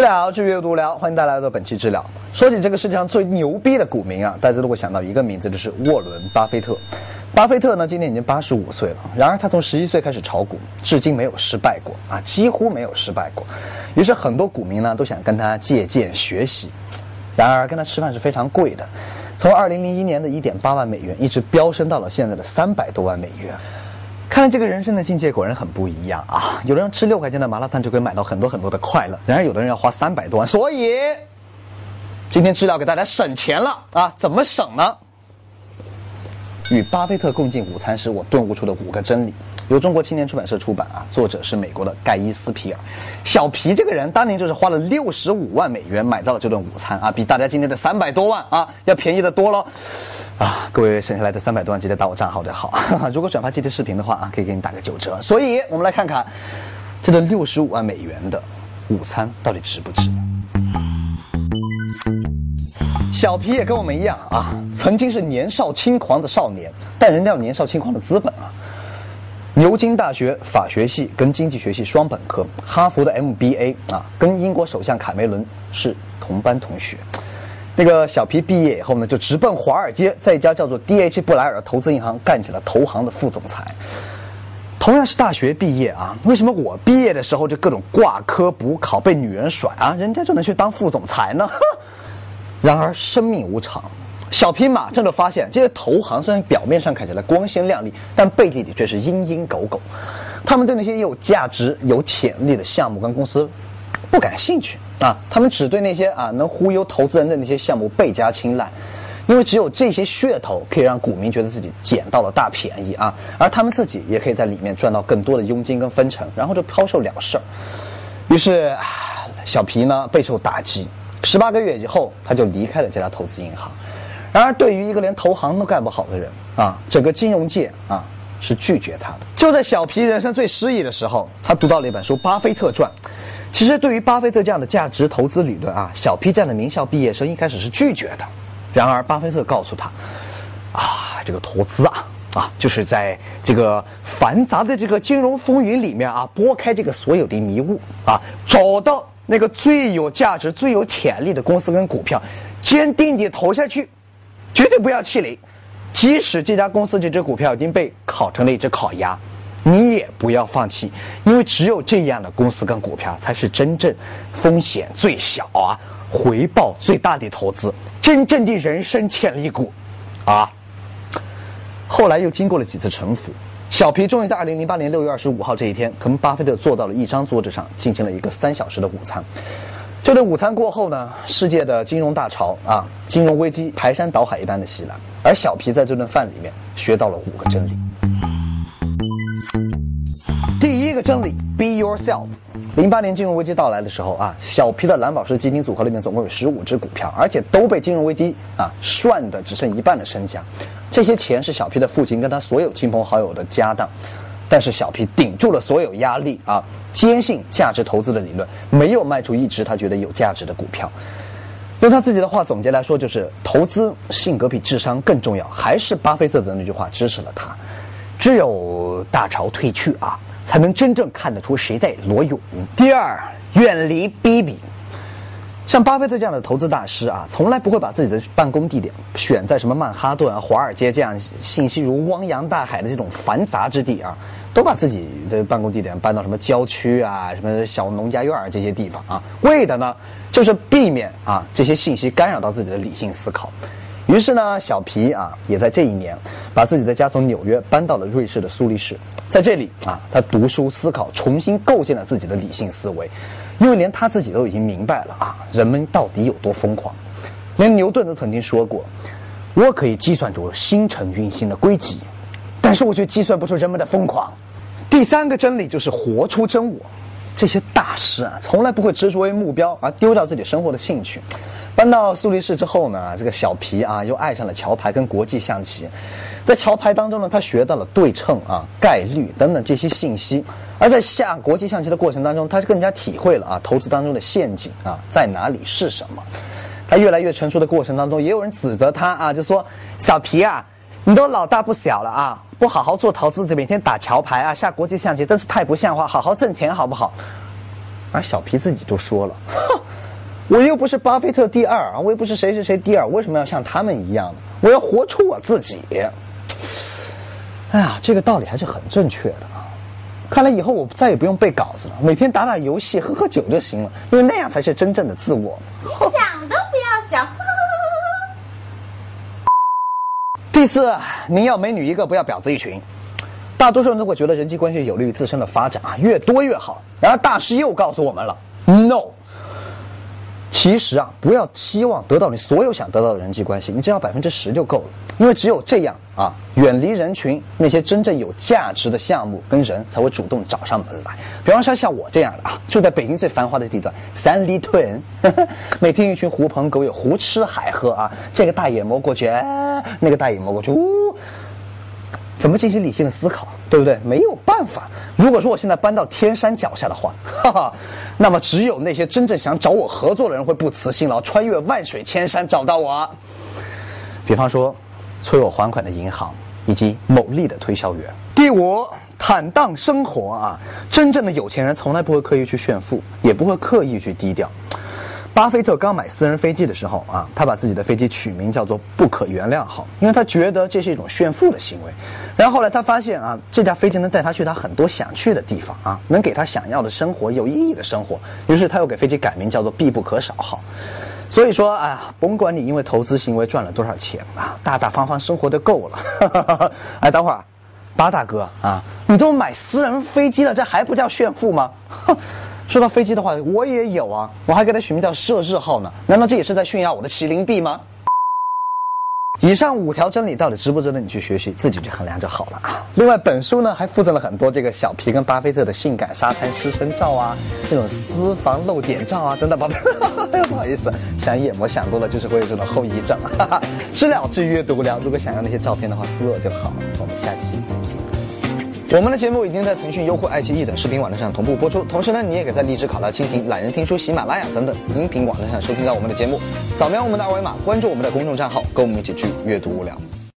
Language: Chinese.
疗治阅读聊，欢迎大家来到本期治疗。说起这个世界上最牛逼的股民啊，大家都会想到一个名字，就是沃伦·巴菲特。巴菲特呢，今年已经八十五岁了。然而他从十一岁开始炒股，至今没有失败过啊，几乎没有失败过。于是很多股民呢都想跟他借鉴学习。然而跟他吃饭是非常贵的，从二零零一年的一点八万美元，一直飙升到了现在的三百多万美元。看来这个人生的境界果然很不一样啊！有的人吃六块钱的麻辣烫就可以买到很多很多的快乐，然而有的人要花三百多万。所以今天知了给大家省钱了啊！怎么省呢？与巴菲特共进午餐时，我顿悟出的五个真理。由中国青年出版社出版啊，作者是美国的盖伊斯皮尔。小皮这个人当年就是花了六十五万美元买到了这顿午餐啊，比大家今天的三百多万啊要便宜的多喽。啊，各位省下来的三百多万记得打我账号的好。如果转发这期视频的话啊，可以给你打个九折。所以我们来看看这顿六十五万美元的午餐到底值不值。小皮也跟我们一样啊，曾经是年少轻狂的少年，但人家有年少轻狂的资本啊。牛津大学法学系跟经济学系双本科，哈佛的 MBA 啊，跟英国首相卡梅伦是同班同学。那个小皮毕业以后呢，就直奔华尔街，在一家叫做 D.H. 布莱尔投资银行干起了投行的副总裁。同样是大学毕业啊，为什么我毕业的时候就各种挂科补考，被女人甩啊，人家就能去当副总裁呢？然而生命无常。小皮马上就发现，这些投行虽然表面上看起来光鲜亮丽，但背地里却是阴阴狗狗。他们对那些有价值、有潜力的项目跟公司不感兴趣啊，他们只对那些啊能忽悠投资人的那些项目倍加青睐，因为只有这些噱头可以让股民觉得自己捡到了大便宜啊，而他们自己也可以在里面赚到更多的佣金跟分成，然后就抛售了事儿。于是，小皮呢备受打击，十八个月以后他就离开了这家投资银行。然而，对于一个连投行都干不好的人啊，整个金融界啊是拒绝他的。就在小皮人生最失意的时候，他读到了一本书《巴菲特传》。其实，对于巴菲特这样的价值投资理论啊，小皮这样的名校毕业生一开始是拒绝的。然而，巴菲特告诉他：“啊，这个投资啊，啊，就是在这个繁杂的这个金融风云里面啊，拨开这个所有的迷雾啊，找到那个最有价值、最有潜力的公司跟股票，坚定地投下去。”绝对不要气馁，即使这家公司这只股票已经被烤成了一只烤鸭，你也不要放弃，因为只有这样的公司跟股票才是真正风险最小啊、回报最大的投资，真正的人生潜力股，啊。后来又经过了几次沉浮，小皮终于在二零零八年六月二十五号这一天，跟巴菲特坐到了一张桌子上，进行了一个三小时的午餐。这顿午餐过后呢，世界的金融大潮啊，金融危机排山倒海一般的袭来，而小皮在这顿饭里面学到了五个真理。第一个真理：Be yourself。零八年金融危机到来的时候啊，小皮的蓝宝石基金组合里面总共有十五只股票，而且都被金融危机啊涮的只剩一半的身家，这些钱是小皮的父亲跟他所有亲朋好友的家当。但是小皮顶住了所有压力啊，坚信价值投资的理论，没有卖出一只他觉得有价值的股票。用他自己的话总结来说，就是投资性格比智商更重要。还是巴菲特的那句话支持了他：只有大潮退去啊，才能真正看得出谁在裸泳。第二，远离逼逼。像巴菲特这样的投资大师啊，从来不会把自己的办公地点选在什么曼哈顿啊、华尔街这样信息如汪洋大海的这种繁杂之地啊，都把自己的办公地点搬到什么郊区啊、什么小农家院这些地方啊，为的呢就是避免啊这些信息干扰到自己的理性思考。于是呢，小皮啊也在这一年把自己的家从纽约搬到了瑞士的苏黎世，在这里啊，他读书思考，重新构建了自己的理性思维。因为连他自己都已经明白了啊，人们到底有多疯狂。连牛顿都曾经说过：“我可以计算出星辰运行的轨迹，但是我却计算不出人们的疯狂。”第三个真理就是活出真我。这些大师啊，从来不会执着于目标而丢掉自己生活的兴趣。搬到苏黎世之后呢，这个小皮啊又爱上了桥牌跟国际象棋。在桥牌当中呢，他学到了对称啊、概率等等这些信息。而在下国际象棋的过程当中，他更加体会了啊投资当中的陷阱啊在哪里是什么。他越来越成熟的过程当中，也有人指责他啊，就说小皮啊，你都老大不小了啊，不好好做投资，每天打桥牌啊、下国际象棋，真是太不像话，好好挣钱好不好？而小皮自己就说了，我又不是巴菲特第二啊，我又不是谁谁谁第二，为什么要像他们一样呢？我要活出我自己。哎呀，这个道理还是很正确的啊！看来以后我再也不用背稿子了，每天打打游戏、喝喝酒就行了，因为那样才是真正的自我。想都不要想。第四，您要美女一个，不要婊子一群。大多数人都会觉得人际关系有利于自身的发展啊，越多越好。然而大师又告诉我们了，no。其实啊，不要期望得到你所有想得到的人际关系，你只要百分之十就够了。因为只有这样啊，远离人群，那些真正有价值的项目跟人才会主动找上门来。比方说像我这样的啊，住在北京最繁华的地段三里屯，每天一群狐朋狗友胡吃海喝啊，这个大眼摸过去，那个大眼摸过去，呜。怎么进行理性的思考，对不对？没有办法。如果说我现在搬到天山脚下的话，哈哈，那么只有那些真正想找我合作的人会不辞辛劳，穿越万水千山找到我。比方说，催我还款的银行以及某利的推销员。第五，坦荡生活啊！真正的有钱人从来不会刻意去炫富，也不会刻意去低调。巴菲特刚买私人飞机的时候啊，他把自己的飞机取名叫做“不可原谅号”，因为他觉得这是一种炫富的行为。然后后来他发现啊，这架飞机能带他去他很多想去的地方啊，能给他想要的生活、有意义的生活。于是他又给飞机改名叫做“必不可少号”。所以说啊，甭管你因为投资行为赚了多少钱啊，大大方方生活的够了。哎，等会儿，巴大哥啊，你都买私人飞机了，这还不叫炫富吗？哼 说到飞机的话，我也有啊，我还给它取名叫“射日号”呢。难道这也是在炫耀我的麒麟臂吗？以上五条真理到底值不值得你去学习，自己去衡量就好了啊。另外，本书呢还附赠了很多这个小皮跟巴菲特的性感沙滩湿身照啊，这种私房露点照啊等等。宝贝，不好意思，想眼膜想多了就是会有这种后遗症。哈 哈知了知阅读不了，如果想要那些照片的话，私我就好了。我们下期再见。我们的节目已经在腾讯、优酷、爱奇艺等视频网站上同步播出，同时呢，你也可以在荔枝、考拉、蜻蜓、懒人听书、喜马拉雅等等音频网站上收听到我们的节目。扫描我们的二维码，关注我们的公众账号，跟我们一起去阅读无聊。